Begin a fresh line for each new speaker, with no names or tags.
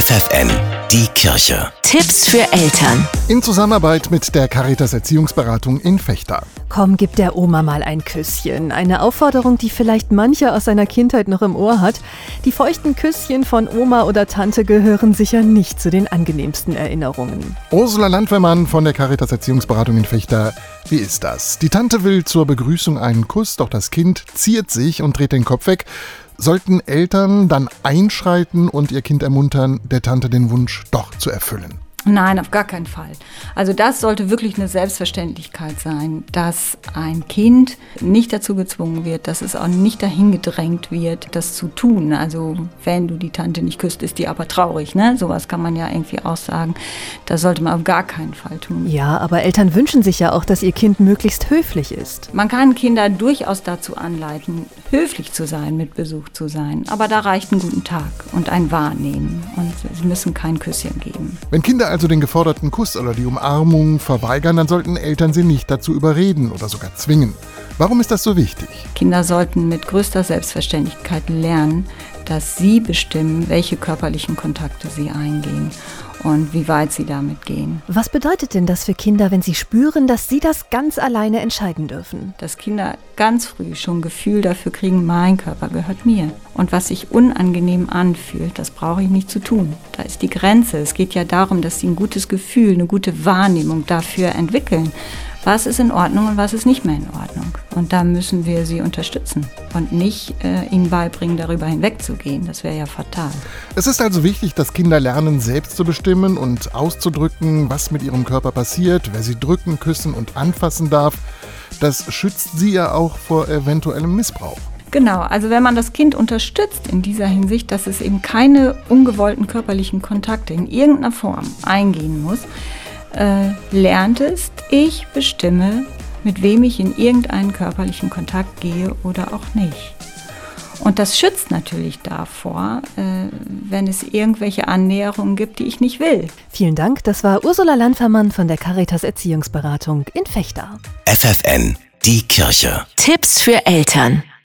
FFN, die Kirche.
Tipps für Eltern.
In Zusammenarbeit mit der Caritas Erziehungsberatung in Fechter.
Komm, gib der Oma mal ein Küsschen. Eine Aufforderung, die vielleicht mancher aus seiner Kindheit noch im Ohr hat. Die feuchten Küsschen von Oma oder Tante gehören sicher nicht zu den angenehmsten Erinnerungen.
Ursula Landwehrmann von der Caritas Erziehungsberatung in Fechter. Wie ist das? Die Tante will zur Begrüßung einen Kuss, doch das Kind ziert sich und dreht den Kopf weg. Sollten Eltern dann einschreiten und ihr Kind ermuntern, der Tante den Wunsch doch zu erfüllen?
Nein, auf gar keinen Fall. Also das sollte wirklich eine Selbstverständlichkeit sein, dass ein Kind nicht dazu gezwungen wird, dass es auch nicht dahin gedrängt wird, das zu tun. Also wenn du die Tante nicht küsst, ist die aber traurig. Ne? Sowas kann man ja irgendwie auch sagen. Das sollte man auf gar keinen Fall tun.
Ja, aber Eltern wünschen sich ja auch, dass ihr Kind möglichst höflich ist.
Man kann Kinder durchaus dazu anleiten, höflich zu sein, mit Besuch zu sein. Aber da reicht ein guten Tag und ein Wahrnehmen. Und sie müssen kein Küsschen geben.
Wenn Kinder also den geforderten Kuss oder die Umarmung verweigern, dann sollten Eltern sie nicht dazu überreden oder sogar zwingen. Warum ist das so wichtig?
Kinder sollten mit größter Selbstverständlichkeit lernen, dass sie bestimmen, welche körperlichen Kontakte sie eingehen und wie weit sie damit gehen.
Was bedeutet denn das für Kinder, wenn sie spüren, dass sie das ganz alleine entscheiden dürfen?
Dass Kinder ganz früh schon Gefühl dafür kriegen, mein Körper gehört mir. Und was sich unangenehm anfühlt, das brauche ich nicht zu tun. Da ist die Grenze. Es geht ja darum, dass sie ein gutes Gefühl, eine gute Wahrnehmung dafür entwickeln was ist in Ordnung und was ist nicht mehr in Ordnung. Und da müssen wir sie unterstützen und nicht äh, ihnen beibringen, darüber hinwegzugehen. Das wäre ja fatal.
Es ist also wichtig, dass Kinder lernen, selbst zu bestimmen und auszudrücken, was mit ihrem Körper passiert, wer sie drücken, küssen und anfassen darf. Das schützt sie ja auch vor eventuellem Missbrauch.
Genau, also wenn man das Kind unterstützt in dieser Hinsicht, dass es eben keine ungewollten körperlichen Kontakte in irgendeiner Form eingehen muss, äh, lernt es, ich bestimme, mit wem ich in irgendeinen körperlichen Kontakt gehe oder auch nicht. Und das schützt natürlich davor, äh, wenn es irgendwelche Annäherungen gibt, die ich nicht will.
Vielen Dank, das war Ursula Landfermann von der Caritas Erziehungsberatung in Fechter.
FFN, die Kirche.
Tipps für Eltern.